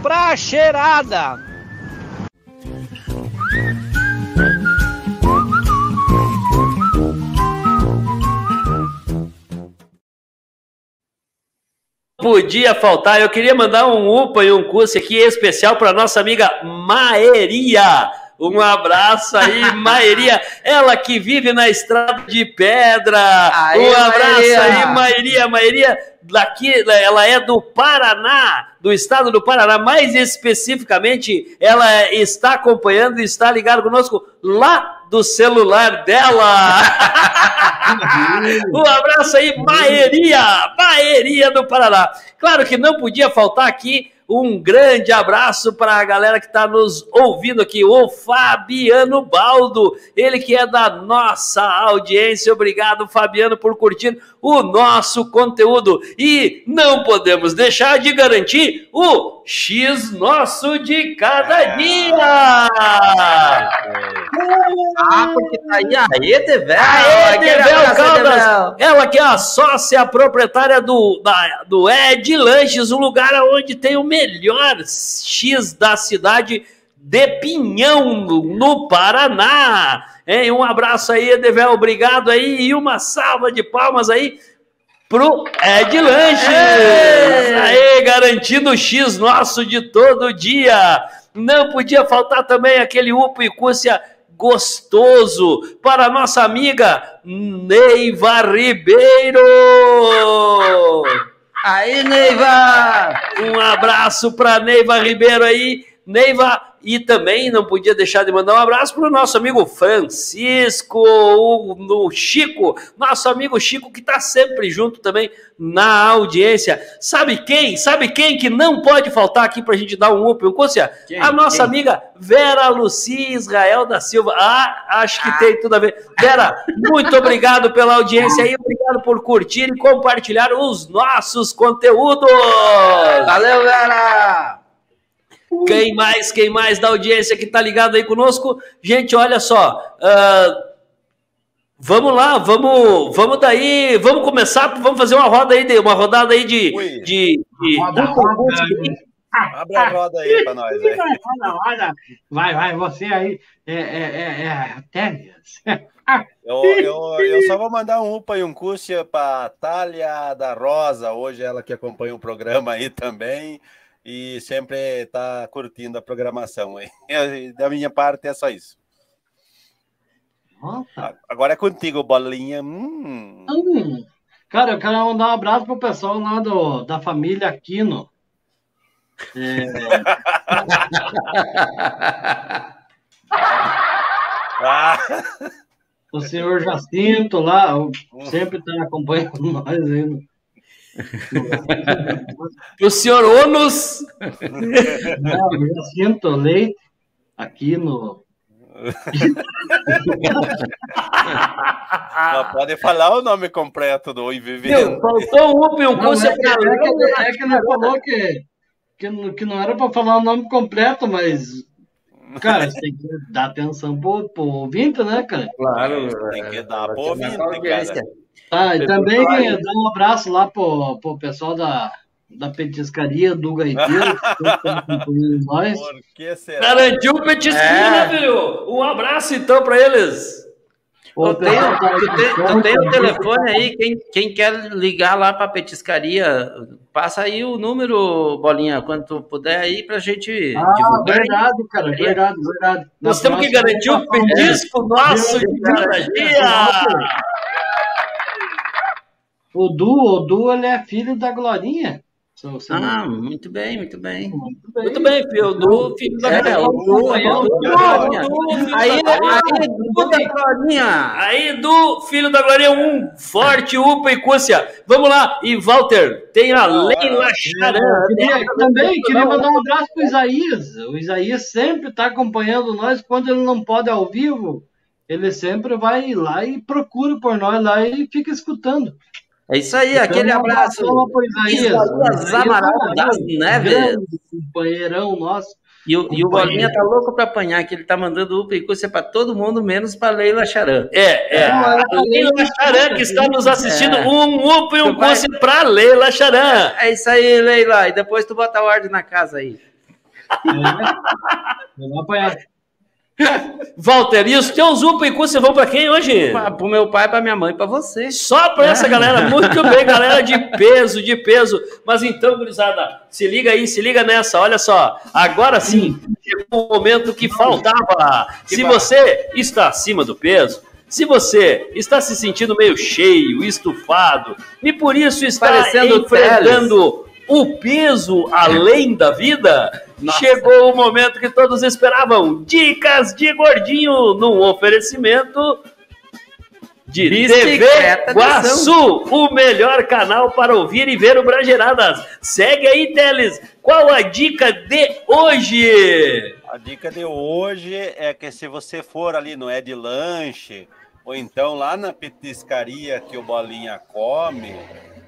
pra Podia faltar, eu queria mandar um UPA e um curso aqui especial para nossa amiga Maeria. Um abraço aí, Maeria. Ela que vive na estrada de pedra. Aê, um abraço Maeria. aí, Maeria. Maeria, daqui, ela é do Paraná, do estado do Paraná. Mais especificamente, ela está acompanhando e está ligada conosco lá do celular dela. um abraço aí, Maeria, Maeria do Paraná. Claro que não podia faltar aqui um grande abraço para a galera que está nos ouvindo aqui, o Fabiano Baldo, ele que é da nossa audiência. Obrigado, Fabiano, por curtir o nosso conteúdo. E não podemos deixar de garantir o X nosso de cada dia. Ah, porque tá aí, aê, Devel! Aê, Aquele Devel abraço, Caldas! Ela que é a sócia proprietária do, da, do Ed Lanches, um lugar onde tem o melhor X da cidade de Pinhão, no, Paraná. Hein? Um abraço aí, Edevel, obrigado aí, e uma salva de palmas aí pro Ed Lanches. Aê, garantindo o X nosso de todo dia. Não podia faltar também aquele Upo e Cúcia gostoso para nossa amiga Neiva Ribeiro. Aí, Neiva! Um abraço para Neiva Ribeiro aí. Neiva, e também não podia deixar de mandar um abraço para o nosso amigo Francisco, o, o Chico, nosso amigo Chico, que está sempre junto também na audiência. Sabe quem? Sabe quem que não pode faltar aqui para a gente dar um up, um Cúcia? A nossa quem? amiga Vera Lucia Israel da Silva. Ah, acho que ah. tem tudo a ver. Vera, muito obrigado pela audiência e obrigado por curtir e compartilhar os nossos conteúdos. Valeu, Vera! Quem mais, quem mais da audiência que tá ligado aí conosco? Gente, olha só. Uh, vamos lá, vamos, vamos daí, vamos começar, vamos fazer uma roda aí, de, uma rodada aí de. de, de roda, roda, Abre a roda aí para nós. Aí. Vai, vai, você aí. É, é, é, é Tênis. Eu, eu, eu, só vou mandar um upa e um cússia para Thalia da Rosa, hoje ela que acompanha o programa aí também e sempre está curtindo a programação. Da minha parte é só isso. Nossa. Agora é contigo, bolinha. Hum. Hum. Cara, eu quero mandar um abraço pro pessoal lá do, da família Aquino. É... ah. O senhor Jacinto lá, hum. sempre está acompanhando nós aí o senhor Onus. Não, eu sinto leite aqui no. Não pode falar o nome completo do Oi Vivendo. Faltou um up curso. É, que, é, que, é que ele falou que, que, que não era para falar o nome completo, mas Cara, você tem que dar atenção pro, pro ouvinte, né, cara? Claro, tem que dar pro ouvinte, cara. Ah, e também dar um abraço lá pro, pro pessoal da, da petiscaria do Gaiteiro, que nós. Por que será? Garantiu o petisquinho, é. né, filho? Um abraço então para eles. Eu tenho, tu, tem, tu tem o telefone aí, quem, quem quer ligar lá para a petiscaria, passa aí o número, Bolinha, quando tu puder aí para a gente ah, divulgar. Verdade, aí. cara, verdade, verdade. Nós temos que garantir o petisco nosso de cada dia. O Du, o Du, ele é filho da Glorinha. Ah, muito bem, muito bem. Muito bem, muito bem filho. O Du, filho da é, O Du, aí, o Du, aí, da Glorinha. Aí, Du, filho da Glorinha, um forte upa e cúcia. Vamos lá. E, Walter, tem a Leila Charan. Também queria mandar um abraço pro Isaías. O Isaías sempre está acompanhando nós quando ele não pode ao vivo. Ele sempre vai lá e procura por nós lá e fica escutando. É isso aí, então, aquele abraço. Isaías Amaral das Neves. Companheirão nosso. E o, e o Bolinha tá louco para apanhar, que ele tá mandando UPA e Cússia para todo mundo, menos para Leila Charan. É, é. a Leila Charan que está nos assistindo, é. um UPA e um Cússia para Leila Charan. É isso aí, Leila. E depois tu bota a ordem na casa aí. É. Vamos apanhar. Walter, e os teus UPA e você vão para quem hoje? Para o meu pai, para minha mãe, para você. Só para essa galera. Muito bem, galera de peso, de peso. Mas então, gurizada, se liga aí, se liga nessa. Olha só, agora sim, chegou o momento que faltava. Se você está acima do peso, se você está se sentindo meio cheio, estufado, e por isso está Parecendo enfrentando o peso além da vida, nossa. Chegou o momento que todos esperavam. Dicas de gordinho no oferecimento de TV Guaçu, o melhor canal para ouvir e ver o Brageradas. Segue aí, Teles. Qual a dica de hoje? A dica de hoje é que se você for ali no É de Lanche, ou então lá na petiscaria que o Bolinha come,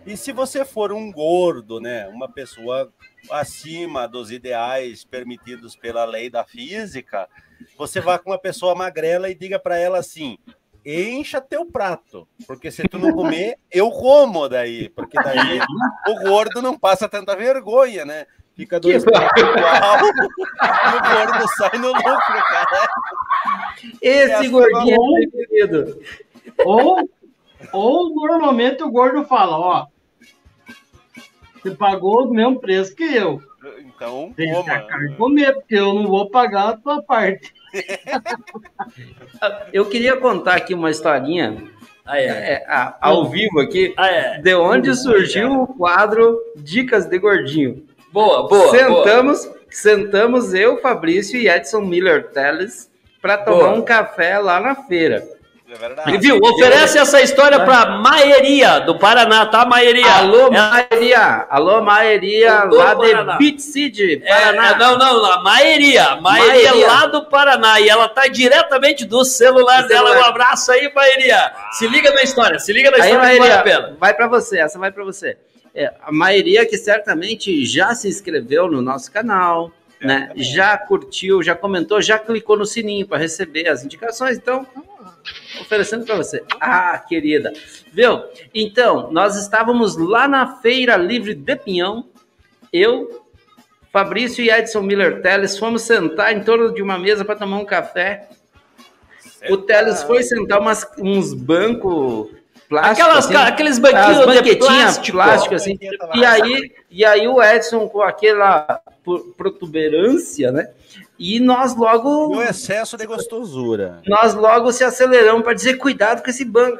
e se você for um gordo, né, uma pessoa acima dos ideais permitidos pela lei da física, você vá com uma pessoa magrela e diga para ela assim: encha teu prato, porque se tu não comer, eu como daí, porque daí o gordo não passa tanta vergonha, né? Fica dois pratos igual e o gordo sai no lucro, cara. Esse gordinho é preferido. Ou Ou normalmente o gordo fala, ó, você pagou o mesmo preço que eu. Então, Tem que coma. arcar e comer, porque eu não vou pagar a tua parte. Eu queria contar aqui uma historinha Ah, é. é, a- ao vivo aqui, Ah, é. de onde surgiu o quadro Dicas de Gordinho. Boa, boa. boa. sentamos, sentamos eu, Fabrício e Edson Miller Teles para tomar Boa. um café lá na feira. É verdade. Viu? Oferece essa história pra Maeria, do Paraná, tá, Maeria? Alô, É- Maeria! Alô, Maeria, lá Paraná. de Beach City, É, Paraná. é, não, não, a Maeria. Maeria Maeria. lá do Paraná. E ela tá diretamente do celular Do dela. celular. Um abraço aí, Maeria. Se liga na história, se liga na Aí, história que vale a Maeria, pena. vai para você, essa vai para você. É, a maioria que certamente já se inscreveu no nosso canal, né? Já curtiu, já comentou, já clicou no sininho para receber as indicações. Então, oferecendo para você. Ah, querida. Viu? Então, nós estávamos lá na Feira Livre de Pinhão. Eu, Fabrício e Edson Miller Teles fomos sentar em torno de uma mesa para tomar um café. O Teles foi sentar umas, uns bancos plásticos. Aquelas, assim, aqueles banquinhos de plástico. plástico, assim. E aí, e aí o Edson com aquela protuberância, né? E nós logo No excesso de gostosura. nós logo se aceleramos para dizer cuidado com esse banco.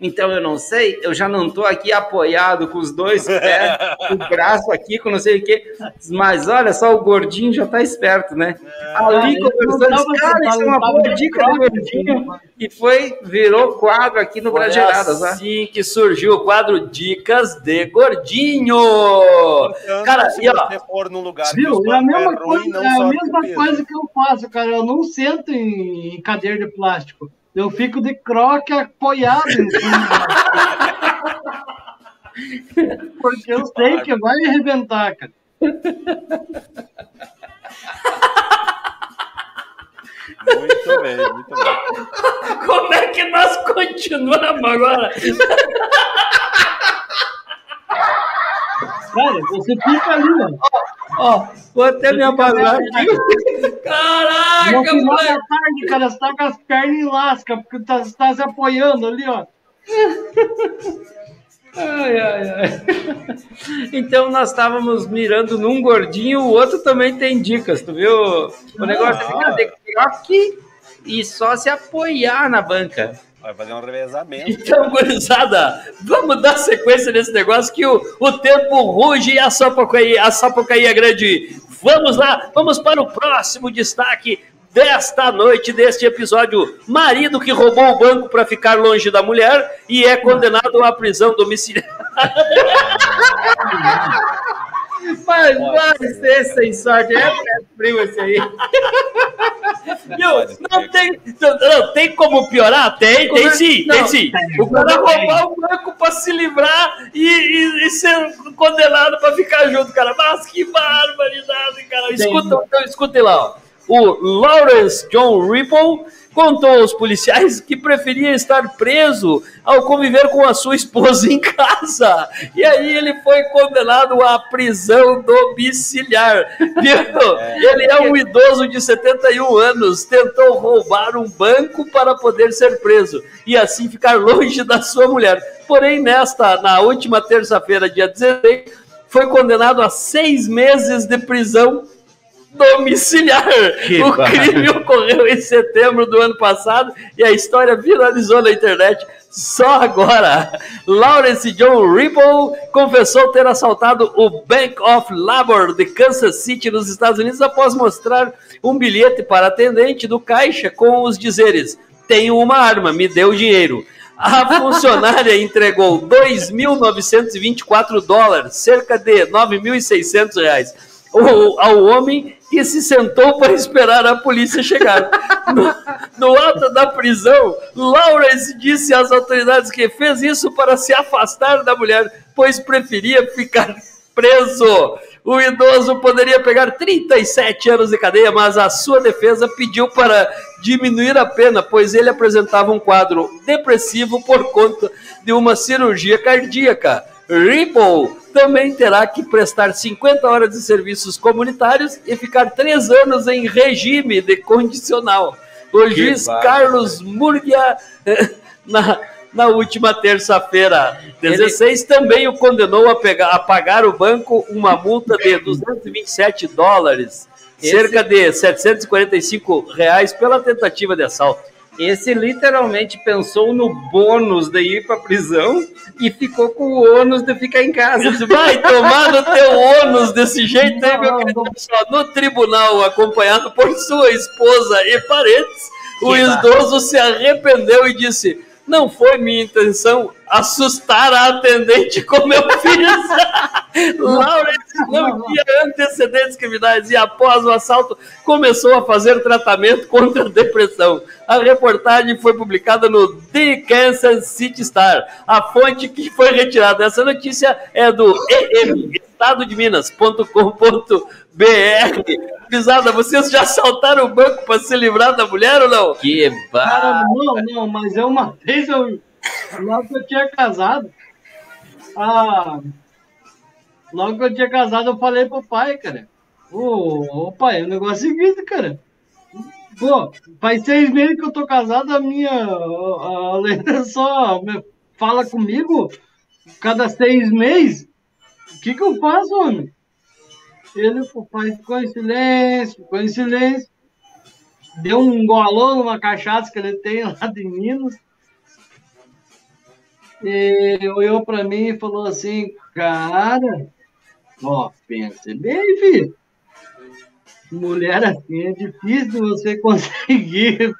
Então eu não sei, eu já não estou aqui apoiado com os dois pés, com o braço aqui, com não sei o quê. Mas olha só, o gordinho já tá esperto, né? Ali É, conversando, não tava cara, isso é uma boa dica do gordinho. E foi, virou quadro aqui no Brageradas, né? assim que surgiu o quadro Dicas de Gordinho. Então, Cara, se e ó, você for num lugar que Viu? É a bancos mesma, é ruim, coisa, não é a mesma coisa que eu faço, cara. Eu não sento em, em cadeira de plástico. Eu fico de croque apoiado em cima. Porque eu sei que vai arrebentar, cara. Muito bem, muito bem. como é que nós continuamos agora? Cara, você fica ali, mano. Ó, vou até me apagar aqui. Caraca, da tarde, cara, você tá com as pernas em lasca, porque tá, você tá se apoiando ali, ó. Ai, ai, ai. Então nós estávamos mirando num gordinho, o outro também tem dicas, tu viu? O negócio é ficar de croque e só se apoiar na banca. Vai fazer um revezamento. Então, gurizada, vamos dar sequência nesse negócio que o, o tempo ruge e a Sapucaí, a Sapucaí é grande. Vamos lá, vamos para o próximo destaque desta noite, deste episódio. Marido que roubou o banco para ficar longe da mulher e é condenado à prisão domiciliar. Mas vai ser sem sorte, é, é frio esse aí. Viu? Não tem, não, tem como piorar? Tem, tem sim, tem sim. O cara roubar o banco para se livrar e, e- e ser condenado para ficar junto, cara. Mas que barbaridade, cara. Escuta, então, escutem lá, ó. O Lawrence John Ripple contou aos policiais que preferia estar preso ao conviver com a sua esposa em casa. E aí ele foi condenado à prisão domiciliar. Viu? Ele é um idoso de 71 anos, tentou roubar um banco para poder ser preso e assim ficar longe da sua mulher. Porém, nesta, na última terça-feira, dia 16, foi condenado a seis meses de prisão domiciliar. Que o barra. crime ocorreu em setembro do ano passado e a história viralizou na internet. Só agora, Lawrence John Ripple confessou ter assaltado o Bank of Labor de Kansas City, nos Estados Unidos, após mostrar um bilhete para atendente do caixa com os dizeres: Tenho uma arma, me dê o dinheiro. A funcionária entregou 2.924 dólares, cerca de 9.600 reais, ao homem que se sentou para esperar a polícia chegar. No, no ato da prisão, Lawrence disse às autoridades que fez isso para se afastar da mulher, pois preferia ficar preso. O idoso poderia pegar 37 anos de cadeia, mas a sua defesa pediu para diminuir a pena, pois ele apresentava um quadro depressivo por conta de uma cirurgia cardíaca. Ripple também terá que prestar 50 horas de serviços comunitários e ficar três anos em regime de condicional. O juiz bárbaro. Carlos Murgia, eh, na, na última terça-feira. 16 também o condenou a, pegar, a pagar o banco uma multa de 227 dólares, Esse- cerca de 745 reais pela tentativa de assalto. Esse literalmente pensou no bônus de ir pra prisão e ficou com o ônus de ficar em casa. Vai tomar no teu ônus desse jeito aí, meu querido pessoal. No tribunal, acompanhado por sua esposa e parentes, o idoso se arrependeu e disse: Não foi minha intenção assustar a atendente como eu fiz. Lawrence não tinha antecedentes criminais e, após o assalto, começou a fazer tratamento contra a depressão. A reportagem foi publicada no The Kansas City Star. A fonte que foi retirada dessa notícia é do EM, Estado de Minas.com.br. Pisada, vocês já assaltaram o banco para se livrar da mulher ou não? Que Cara, não, não, mas é uma vez eu. Logo que eu tinha casado. Ah, logo que eu tinha casado, eu falei pro pai, cara. Ô, ô pai, o negócio é o seguinte, cara. Pô, faz seis meses que eu tô casado, a minha. A a Lena só me- fala comigo cada seis meses. O que que eu faço, homem? Ele, ficou em silêncio, ficou em silêncio deu um golão numa cachaça que ele tem lá de Minas. E olhou pra mim e falou assim, cara, ó, pensa bem, filho. Mulher assim é difícil de você conseguir.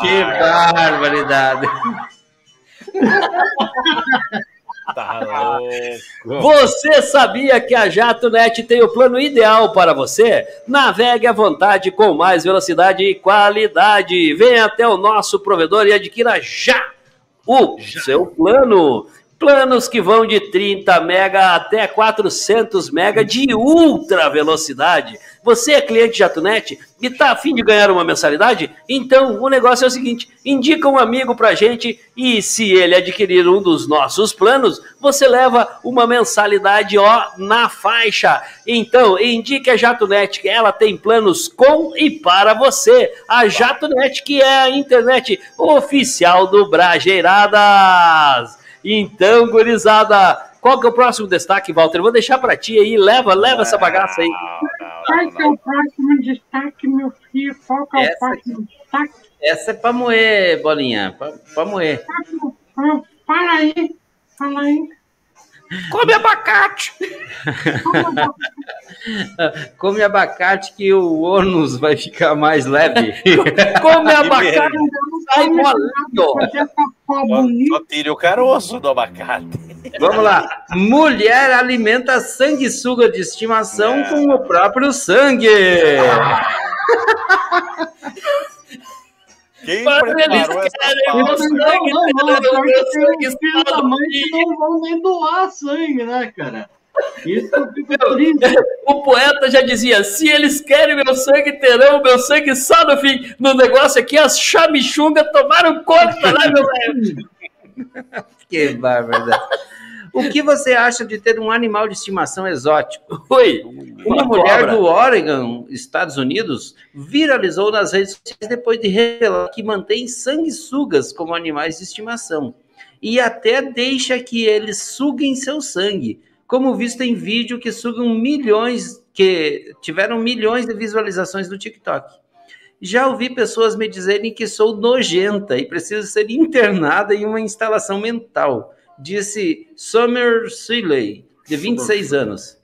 Que barbaridade. Tá louco. Você sabia que a JatoNet tem o plano ideal para você? Navegue à vontade com mais velocidade e qualidade. Venha até o nosso provedor e adquira já o seu plano. Planos que vão de 30 mega até 400 mega de ultra velocidade. Você é cliente JatoNet e está afim de ganhar uma mensalidade? Então o negócio é o seguinte: indica um amigo pra gente e se ele adquirir um dos nossos planos, você leva uma mensalidade ó na faixa. Então indique a JatoNet que ela tem planos com e para você. A JatoNet que é a internet oficial do Brajeiradas. Então, gurizada, qual que é o próximo destaque, Walter? Eu vou deixar pra ti aí, leva, leva essa bagaça aí. Qual que é o próximo destaque, meu filho? Qual que é o Essa próximo destaque? Essa é pra moer, bolinha. Pra, pra moer. Fala aí, fala aí. Come abacate! Come abacate que o ônus vai ficar mais leve. Come abacate, sai molinho. Só, só tire o caroço do abacate. Vamos lá. Mulher alimenta sanguessuga de estimação É. com o próprio sangue. Quem Mas eles preparou essa querem pauta? meu sangue, Não, não, não. filho da mãe que fim. não vão nem doar sangue, né, cara? Isso. O poeta já dizia: se eles querem meu sangue, terão meu sangue só no fim. No negócio aqui, as chamichungas tomaram conta, né, meu velho? Que barbaridade. O que você acha de ter um animal de estimação exótico? Oi, Uma Uma mulher cobra. do Oregon, Estados Unidos, viralizou nas redes sociais depois de revelar que mantém sanguessugas como animais de estimação e até deixa que eles suguem seu sangue, como visto em vídeo que sugam milhões, que tiveram milhões de visualizações no TikTok. Já ouvi pessoas me dizerem que sou nojenta e preciso ser internada em uma instalação mental, disse Summer Seeley, de 26 anos.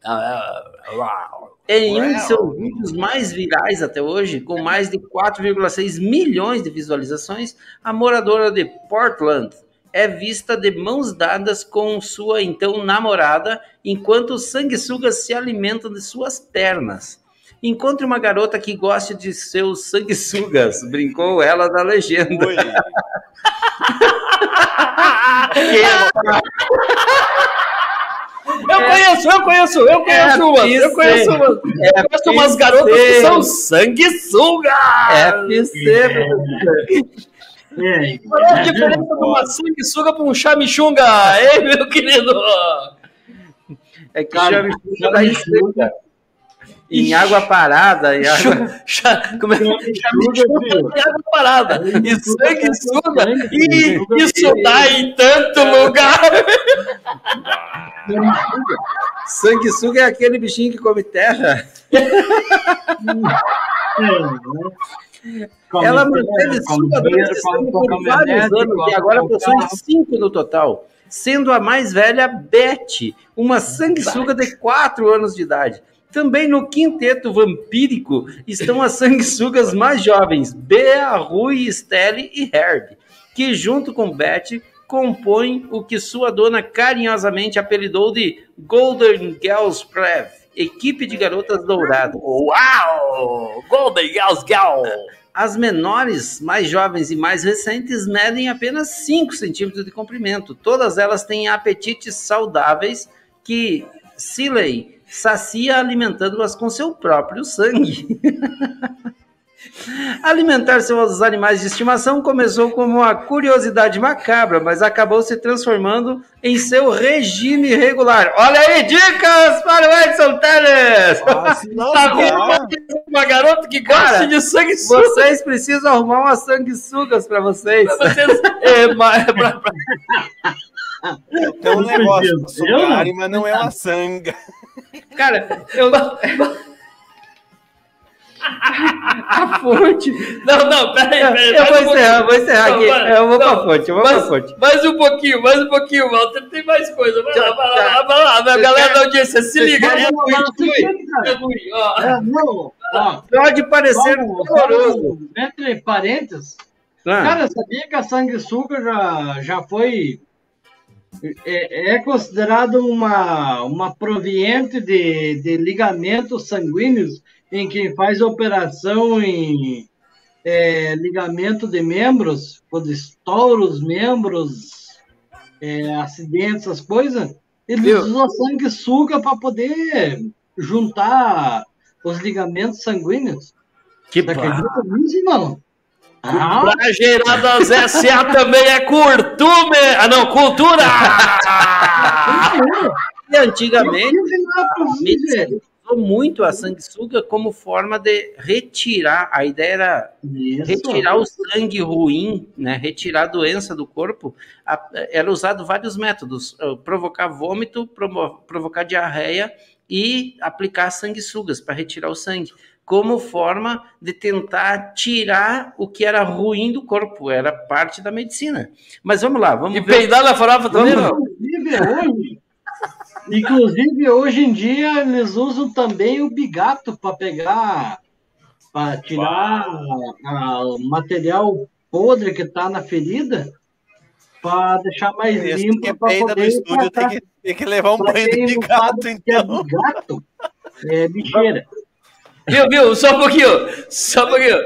Em um de seus vídeos mais virais até hoje, com mais de 4,6 milhões de visualizações, a moradora de Portland é vista de mãos dadas com sua então namorada, enquanto os sanguessugas se alimentam de suas pernas. Encontre uma garota que goste de seus sanguessugas, brincou ela na legenda. Ui, Eu conheço, eu conheço, eu conheço É umas, eu conheço umas. Eu conheço umas garotas que são sanguessugas. FC, professor. É, Qual é a diferença de uma sanguessuga para um chamichunga, hein, meu querido? É que Cara, chame da receita. Em água parada. Em água... Como é que em água parada? E sanguessuga? E isso dá em tanto lugar. Sanguessuga é aquele bichinho que come terra. Ela manteve sua doença por vários anos e agora possui cinco no total, sendo a mais velha Beth, uma sanguessuga de 4 anos de idade. Também no quinteto vampírico estão as sanguessugas mais jovens, Bea, Rui, Stelle e Herb, que junto com Beth compõem o que sua dona carinhosamente apelidou de Golden Girls Prev, equipe de garotas douradas. Uau! Golden Girls Girl! As menores, mais jovens e mais recentes medem apenas 5 centímetros de comprimento. Todas elas têm apetites saudáveis que Siley sacia alimentando-as com seu próprio sangue. Alimentar seus animais de estimação começou como uma curiosidade macabra, mas acabou se transformando em seu regime regular. Olha aí, dicas para o Edson Teles! Tá vendo uma garota que gosta de sanguessuga? Vocês precisam arrumar umas sanguessugas para vocês. Pra vocês é, mas, pra, pra... Tem um negócio, sugar, mas não é uma sanga. Cara, eu. A fonte. Não, não, peraí, peraí. Eu vou um encerrar, vou encerrar Não, aqui. Eu vou pra não, fonte, eu vou mais, pra fonte. Mais um pouquinho, mais um pouquinho, Walter. Tem mais coisa. Vai lá, vai lá, vai lá. Vai lá. Galera quer- da audiência, se você liga. quer- É ruim? É ruim, ó. É, não, ó, Pode parecer doloroso. vamos, Entre parênteses, Ah, cara, sabia que a sanguessuga já, já foi. É, é considerado uma, uma proveniente de, de ligamentos sanguíneos em quem faz operação em é, ligamento de membros, quando estoura os membros, é, acidentes, essas coisas, eles Viu? usam a sanguessuga para poder juntar os ligamentos sanguíneos. que acredita nisso, mano? Ah, Brajeiradas SA também é curtume. Ah, não, cultura. E antigamente muito a sanguessuga como forma de retirar. A ideia era Isso. retirar o sangue ruim, né? Retirar a doença do corpo. A- Era usado vários métodos: eh, provocar vômito, provocar diarreia e aplicar sanguessugas para retirar o sangue, como forma de tentar tirar o que era ruim do corpo. Era parte da medicina. Mas vamos lá, vamos E ver. peidar na farofa também, Vamos- não? Inclusive hoje, inclusive hoje em dia eles usam também o bigato para pegar, para tirar a- o material podre que está na ferida, para deixar mais Esse limpo que para peida no poder estúdio tem que, tem que levar um Pra banho de gato, é então. bigato, é bicheira. Viu, viu? Só um pouquinho. Só um pouquinho.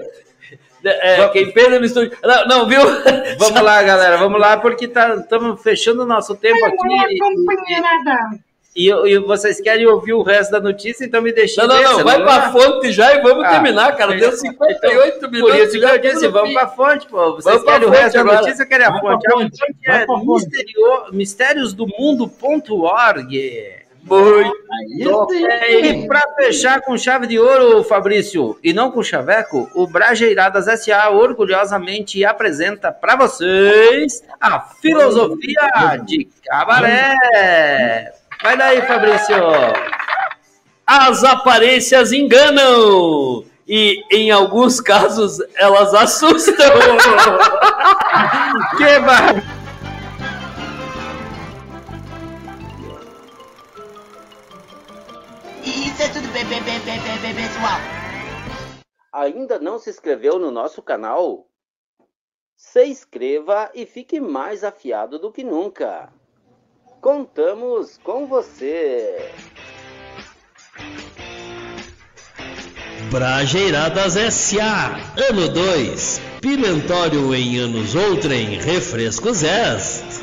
É, quem peida no estúdio. Não, não viu? Vamos lá, galera, vamos lá, porque estamos fechando o nosso tempo aqui. E, e, e vocês querem ouvir o resto da notícia, então me deixem. Não, não, não. Vai pra lá? fonte já e vamos Ah, terminar, cara. Deu então, 58 minutos. Por isso que eu disse, vamos fim. pra fonte, pô. Vocês Vamos querem o resto da agora. notícia, querem a fonte. A fonte, é pra fonte. misterio, Aí sim. E para fechar com chave de ouro, Fabrício, e não com chaveco, o Brajeiradas SA orgulhosamente apresenta para vocês a filosofia de cabaré. Vai daí, Fabrício. As aparências enganam. E em alguns casos elas assustam. Que bar... Ainda não se inscreveu no nosso canal? Se inscreva e fique mais afiado do que nunca. Contamos com você. Brajeiradas S.A. Ano 2. Pimentório em anos outrem. Refrescos S.